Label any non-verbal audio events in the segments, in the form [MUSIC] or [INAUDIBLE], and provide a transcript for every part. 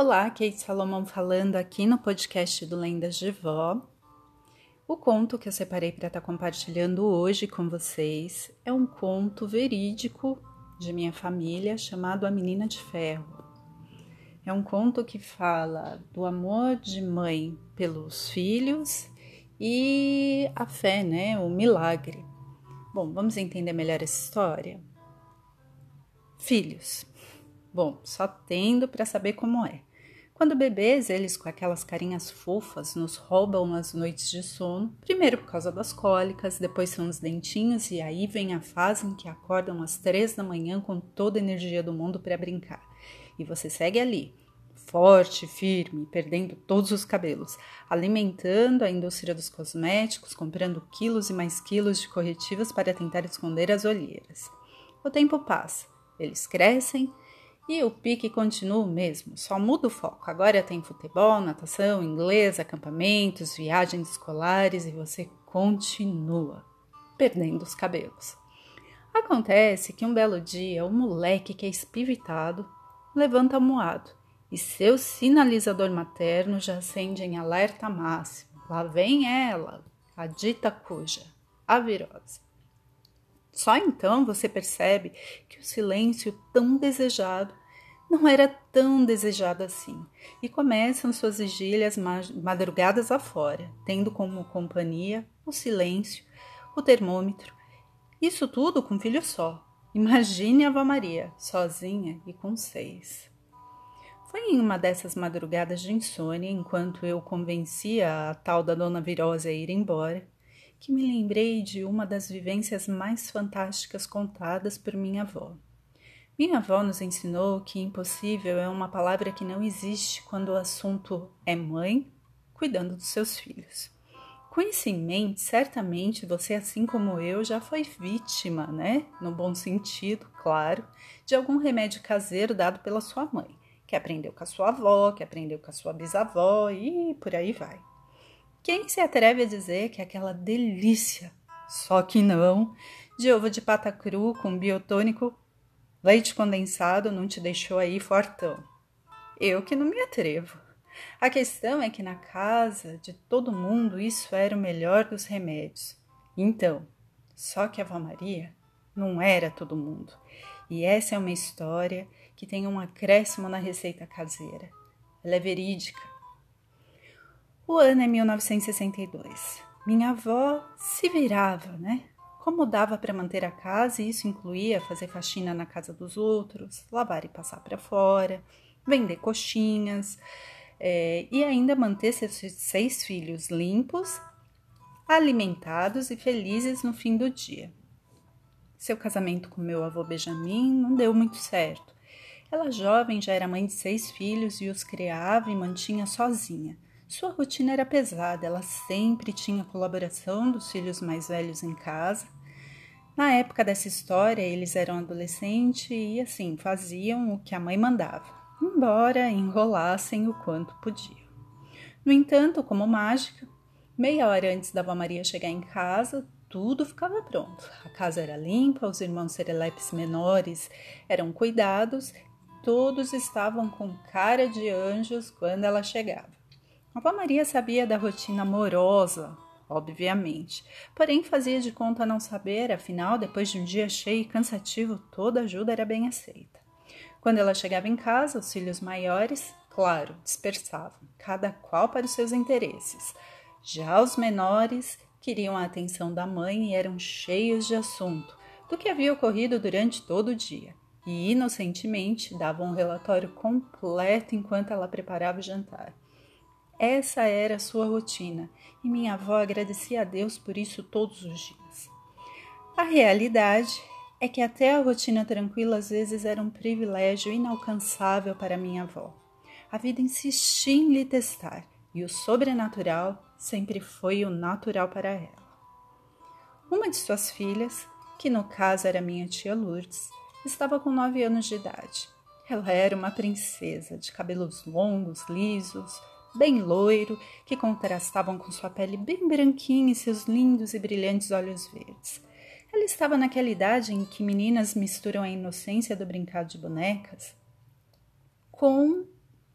Olá, Kate Salomão falando aqui no podcast do Lendas de Vó. O conto que eu separei para estar tá compartilhando hoje com vocês é um conto verídico de minha família chamado A Menina de Ferro. É um conto que fala do amor de mãe pelos filhos e a fé, né? O milagre. Bom, vamos entender melhor essa história? Filhos. Bom, só tendo para saber como é. Quando bebês, eles com aquelas carinhas fofas nos roubam as noites de sono, primeiro por causa das cólicas, depois são os dentinhos e aí vem a fase em que acordam às três da manhã com toda a energia do mundo para brincar. E você segue ali, forte, firme, perdendo todos os cabelos, alimentando a indústria dos cosméticos, comprando quilos e mais quilos de corretivos para tentar esconder as olheiras. O tempo passa, eles crescem e o pique continua o mesmo, só muda o foco. Agora tem futebol, natação, inglês, acampamentos, viagens escolares e você continua perdendo os cabelos. Acontece que um belo dia o moleque que é espivitado levanta moado e seu sinalizador materno já acende em alerta máximo. Lá vem ela, a dita cuja, a virose. Só então você percebe que o silêncio tão desejado não era tão desejado assim, e começam suas vigílias madrugadas afora, tendo como companhia o silêncio, o termômetro. Isso tudo com filho só. Imagine a avó Maria, sozinha e com seis. Foi em uma dessas madrugadas de insônia, enquanto eu convencia a tal da dona Virosa a ir embora, que me lembrei de uma das vivências mais fantásticas contadas por minha avó. Minha avó nos ensinou que impossível é uma palavra que não existe quando o assunto é mãe cuidando dos seus filhos. Com isso em mente, certamente você, assim como eu, já foi vítima, né? No bom sentido, claro, de algum remédio caseiro dado pela sua mãe, que aprendeu com a sua avó, que aprendeu com a sua bisavó e por aí vai. Quem se atreve a dizer que aquela delícia, só que não, de ovo de pata cru com biotônico Leite condensado não te deixou aí fortão. Eu que não me atrevo. A questão é que na casa de todo mundo isso era o melhor dos remédios. Então, só que a avó Maria não era todo mundo. E essa é uma história que tem um acréscimo na receita caseira. Ela é verídica. O ano é 1962. Minha avó se virava, né? como dava para manter a casa, e isso incluía fazer faxina na casa dos outros, lavar e passar para fora, vender coxinhas é, e ainda manter seus seis filhos limpos, alimentados e felizes no fim do dia. Seu casamento com meu avô Benjamin não deu muito certo. Ela, jovem, já era mãe de seis filhos e os criava e mantinha sozinha. Sua rotina era pesada, ela sempre tinha colaboração dos filhos mais velhos em casa na época dessa história, eles eram adolescentes e, assim, faziam o que a mãe mandava, embora enrolassem o quanto podiam. No entanto, como mágica, meia hora antes da avó Maria chegar em casa, tudo ficava pronto. A casa era limpa, os irmãos serelepes menores eram cuidados, todos estavam com cara de anjos quando ela chegava. A Maria sabia da rotina amorosa obviamente. Porém, fazia de conta não saber, afinal, depois de um dia cheio e cansativo, toda ajuda era bem aceita. Quando ela chegava em casa, os filhos maiores, claro, dispersavam, cada qual para os seus interesses. Já os menores queriam a atenção da mãe e eram cheios de assunto do que havia ocorrido durante todo o dia. E inocentemente davam um relatório completo enquanto ela preparava o jantar. Essa era a sua rotina e minha avó agradecia a Deus por isso todos os dias. A realidade é que até a rotina tranquila às vezes era um privilégio inalcançável para minha avó. A vida insistia em lhe testar e o sobrenatural sempre foi o natural para ela. Uma de suas filhas, que no caso era minha tia Lourdes, estava com nove anos de idade. Ela era uma princesa de cabelos longos, lisos, bem loiro, que contrastavam com sua pele bem branquinha e seus lindos e brilhantes olhos verdes. Ela estava naquela idade em que meninas misturam a inocência do brincar de bonecas com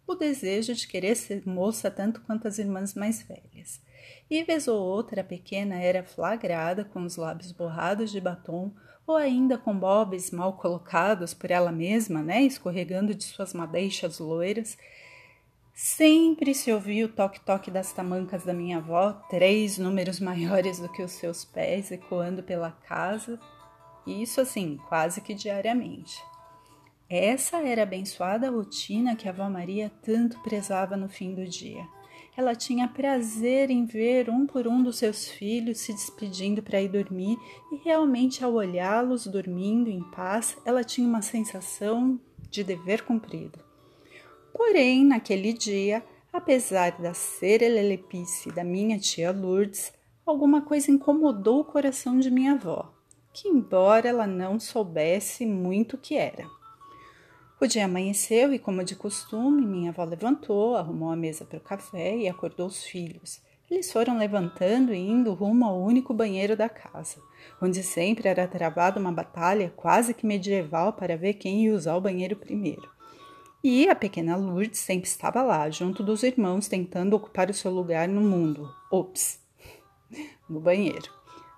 o desejo de querer ser moça tanto quanto as irmãs mais velhas. E vez ou outra a pequena era flagrada com os lábios borrados de batom ou ainda com bobs mal colocados por ela mesma, né, escorregando de suas madeixas loiras. Sempre se ouvia o toque-toque das tamancas da minha avó, três números [LAUGHS] maiores do que os seus pés, ecoando pela casa, isso assim, quase que diariamente. Essa era a abençoada rotina que a avó Maria tanto prezava no fim do dia. Ela tinha prazer em ver um por um dos seus filhos se despedindo para ir dormir, e realmente, ao olhá-los dormindo em paz, ela tinha uma sensação de dever cumprido. Porém, naquele dia, apesar da serelelepice da minha tia Lourdes, alguma coisa incomodou o coração de minha avó, que, embora ela não soubesse muito o que era, o dia amanheceu e, como de costume, minha avó levantou, arrumou a mesa para o café e acordou os filhos. Eles foram levantando e indo rumo ao único banheiro da casa, onde sempre era travada uma batalha quase que medieval para ver quem ia usar o banheiro primeiro. E a pequena Lourdes sempre estava lá, junto dos irmãos, tentando ocupar o seu lugar no mundo. Ops! [LAUGHS] No banheiro.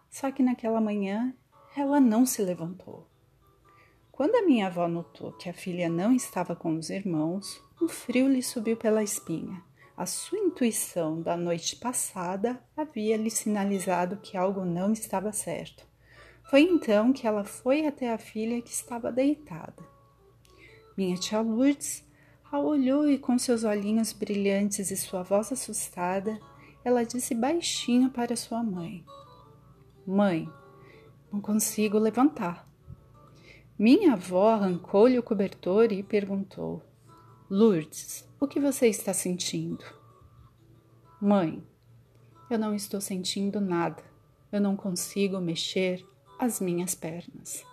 Só que naquela manhã ela não se levantou. Quando a minha avó notou que a filha não estava com os irmãos, um frio lhe subiu pela espinha. A sua intuição da noite passada havia lhe sinalizado que algo não estava certo. Foi então que ela foi até a filha que estava deitada. Minha tia Lourdes olhou e, com seus olhinhos brilhantes e sua voz assustada, ela disse baixinho para sua mãe: Mãe, não consigo levantar. Minha avó arrancou-lhe o cobertor e perguntou: Lourdes, o que você está sentindo? Mãe, eu não estou sentindo nada. Eu não consigo mexer as minhas pernas.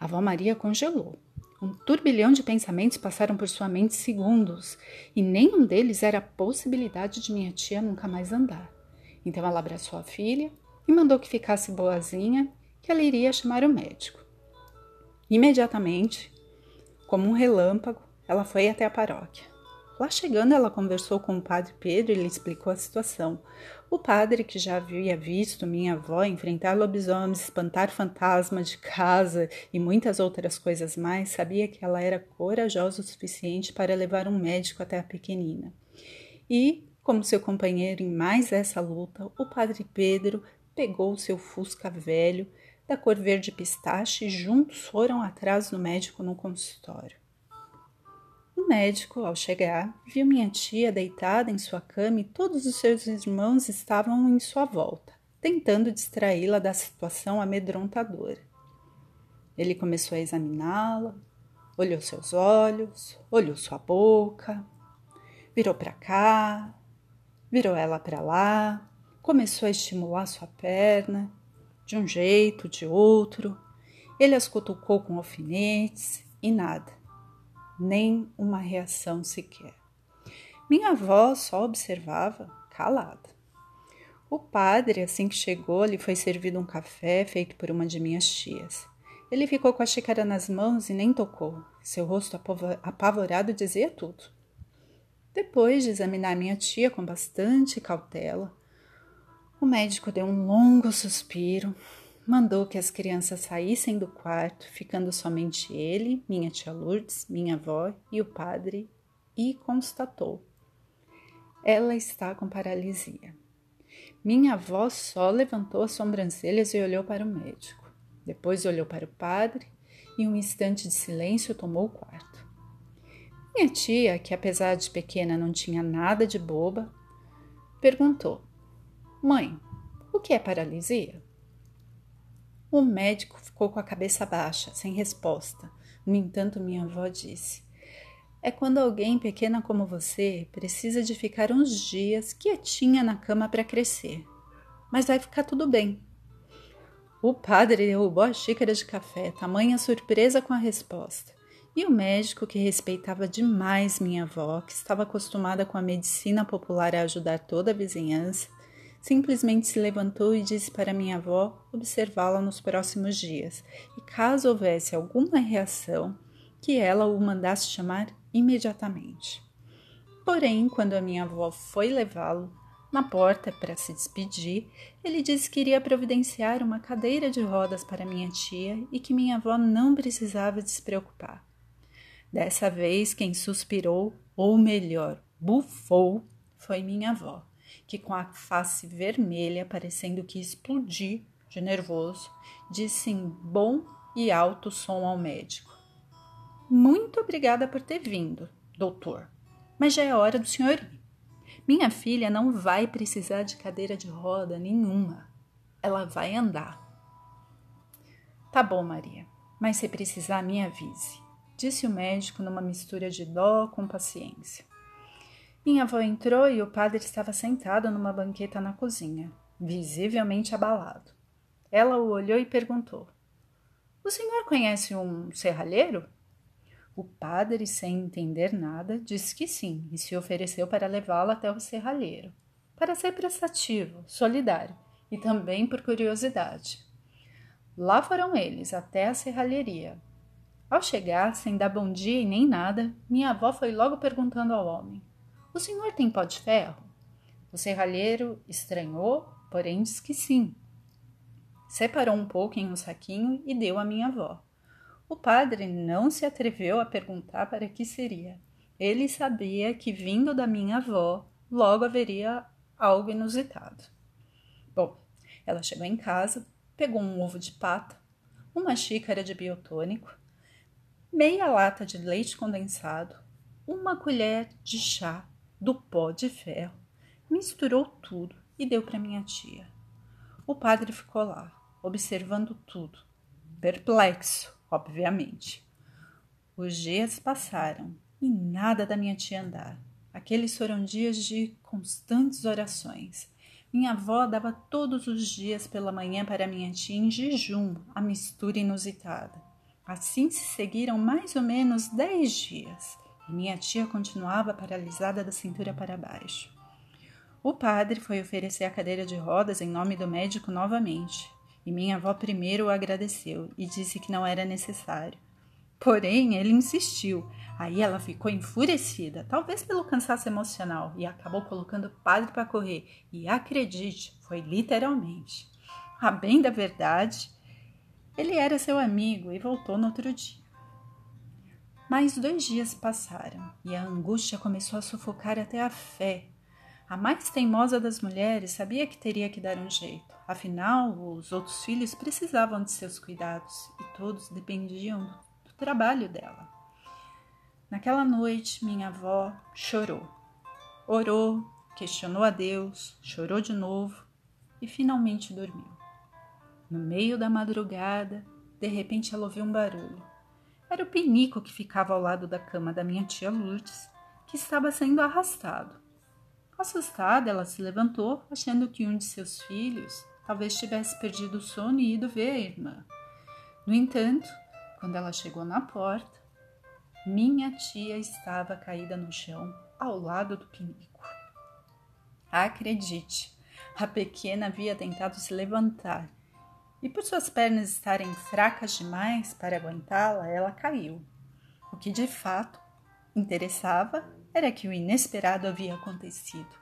A avó Maria congelou. Um turbilhão de pensamentos passaram por sua mente segundos, e nenhum deles era a possibilidade de minha tia nunca mais andar. Então ela abraçou a filha e mandou que ficasse boazinha, que ela iria chamar o médico. Imediatamente, como um relâmpago, ela foi até a paróquia. Lá chegando, ela conversou com o padre Pedro e lhe explicou a situação. O padre, que já havia visto minha avó enfrentar lobisomens, espantar fantasmas de casa e muitas outras coisas mais, sabia que ela era corajosa o suficiente para levar um médico até a pequenina. E, como seu companheiro em mais essa luta, o padre Pedro pegou seu fusca velho, da cor verde pistache e juntos foram atrás do médico no consultório. O médico, ao chegar, viu minha tia deitada em sua cama e todos os seus irmãos estavam em sua volta, tentando distraí-la da situação amedrontadora. Ele começou a examiná-la, olhou seus olhos, olhou sua boca, virou para cá, virou ela para lá, começou a estimular sua perna de um jeito, de outro. Ele as cutucou com alfinetes e nada, nem uma reação sequer. Minha avó só observava, calada. O padre, assim que chegou, lhe foi servido um café feito por uma de minhas tias. Ele ficou com a xícara nas mãos e nem tocou. Seu rosto apavorado dizia tudo. Depois de examinar minha tia com bastante cautela, o médico deu um longo suspiro, mandou que as crianças saíssem do quarto, ficando somente ele, minha tia Lourdes, minha avó e o padre, e constatou: ela está com paralisia. Minha avó só levantou as sobrancelhas e olhou para o médico. Depois olhou para o padre e, um instante de silêncio, tomou o quarto. Minha tia, que apesar de pequena não tinha nada de boba, perguntou: Mãe, o que é paralisia? O médico ficou com a cabeça baixa, sem resposta. No entanto, minha avó disse: É quando alguém pequena como você precisa de ficar uns dias quietinha na cama para crescer. Mas vai ficar tudo bem. O padre derrubou a xícara de café, tamanha surpresa com a resposta. E o médico, que respeitava demais minha avó, que estava acostumada com a medicina popular a ajudar toda a vizinhança, simplesmente se levantou e disse para minha avó observá-la nos próximos dias e, caso houvesse alguma reação, que ela o mandasse chamar imediatamente. Porém, quando a minha avó foi levá-lo na porta para se despedir, ele disse que iria providenciar uma cadeira de rodas para minha tia e que minha avó não precisava se preocupar. Dessa vez, quem suspirou, ou melhor, bufou, foi minha avó, que com a face vermelha, parecendo que explodir de nervoso, disse em bom e alto som ao médico: Muito obrigada por ter vindo, doutor, mas já é hora do senhor ir. Minha filha não vai precisar de cadeira de roda nenhuma. Ela vai andar. Tá bom, Maria, mas se precisar, me avise, disse o médico numa mistura de dó com paciência. Minha avó entrou e o padre estava sentado numa banqueta na cozinha, visivelmente abalado. Ela o olhou e perguntou: O senhor conhece um serralheiro? O padre, sem entender nada, disse que sim e se ofereceu para levá-lo até o serralheiro, para ser prestativo, solidário e também por curiosidade. Lá foram eles até a serralheria. Ao chegar, sem dar bom dia e nem nada, minha avó foi logo perguntando ao homem: O senhor tem pó de ferro? O serralheiro estranhou, porém disse que sim. Separou um pouco em um saquinho e deu à minha avó. O padre não se atreveu a perguntar para que seria. Ele sabia que, vindo da minha avó, logo haveria algo inusitado. Bom, ela chegou em casa, pegou um ovo de pata, uma xícara de biotônico, meia lata de leite condensado, uma colher de chá do pó de ferro, misturou tudo e deu para minha tia. O padre ficou lá, observando tudo, perplexo obviamente. Os dias passaram e nada da minha tia andar. Aqueles foram dias de constantes orações. Minha avó dava todos os dias pela manhã para minha tia em jejum a mistura inusitada. Assim se seguiram mais ou menos dez dias e minha tia continuava paralisada da cintura para baixo. O padre foi oferecer a cadeira de rodas em nome do médico novamente e minha avó primeiro o agradeceu e disse que não era necessário. Porém, ele insistiu. Aí ela ficou enfurecida, talvez pelo cansaço emocional, e acabou colocando o padre para correr. E acredite, foi literalmente. A bem da verdade, ele era seu amigo e voltou no outro dia. Mais dois dias passaram e a angústia começou a sufocar até a fé. A mais teimosa das mulheres sabia que teria que dar um jeito. Afinal, os outros filhos precisavam de seus cuidados e todos dependiam do trabalho dela. Naquela noite, minha avó chorou. Orou, questionou a Deus, chorou de novo e finalmente dormiu. No meio da madrugada, de repente ela ouviu um barulho. Era o pinico que ficava ao lado da cama da minha tia Lourdes, que estava sendo arrastado. Assustada, ela se levantou, achando que um de seus filhos talvez tivesse perdido o sono e ido ver a irmã. No entanto, quando ela chegou na porta, minha tia estava caída no chão, ao lado do pinico. Acredite, a pequena havia tentado se levantar e, por suas pernas estarem fracas demais para aguentá-la, ela caiu. O que de fato interessava era que o inesperado havia acontecido.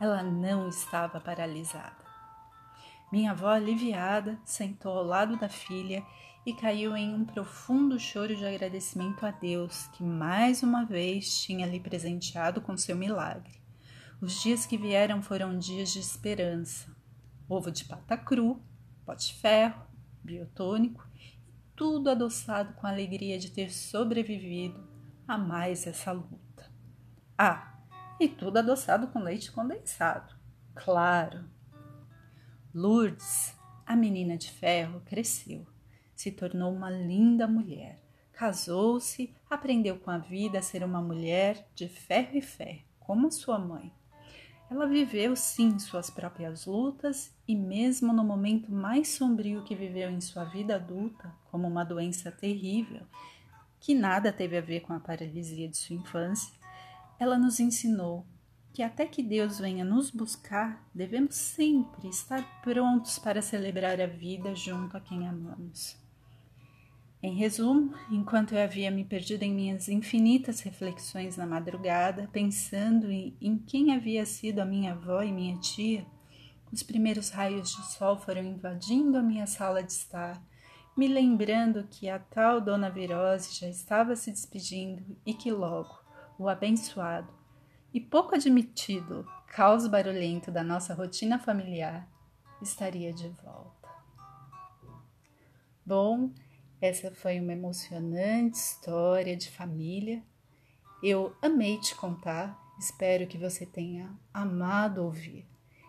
Ela não estava paralisada. Minha avó, aliviada, sentou ao lado da filha e caiu em um profundo choro de agradecimento a Deus, que mais uma vez tinha lhe presenteado com seu milagre. Os dias que vieram foram dias de esperança. Ovo de pata cru, pote ferro, biotônico tudo adoçado com a alegria de ter sobrevivido a mais essa luta. Ah, e tudo adoçado com leite condensado. Claro, Lourdes, a menina de ferro, cresceu, se tornou uma linda mulher, casou-se, aprendeu com a vida a ser uma mulher de ferro e fé, como sua mãe. Ela viveu sim suas próprias lutas e, mesmo no momento mais sombrio que viveu em sua vida adulta, como uma doença terrível, que nada teve a ver com a paralisia de sua infância, ela nos ensinou que até que Deus venha nos buscar, devemos sempre estar prontos para celebrar a vida junto a quem amamos. Em resumo, enquanto eu havia me perdido em minhas infinitas reflexões na madrugada, pensando em, em quem havia sido a minha avó e minha tia, os primeiros raios de sol foram invadindo a minha sala de estar, me lembrando que a tal Dona Virose já estava se despedindo e que logo o abençoado e pouco admitido caos barulhento da nossa rotina familiar estaria de volta. Bom, essa foi uma emocionante história de família. Eu amei te contar, espero que você tenha amado ouvir.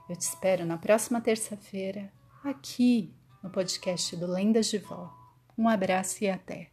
Eu te espero na próxima terça-feira, aqui no podcast do Lendas de Vó. Um abraço e até!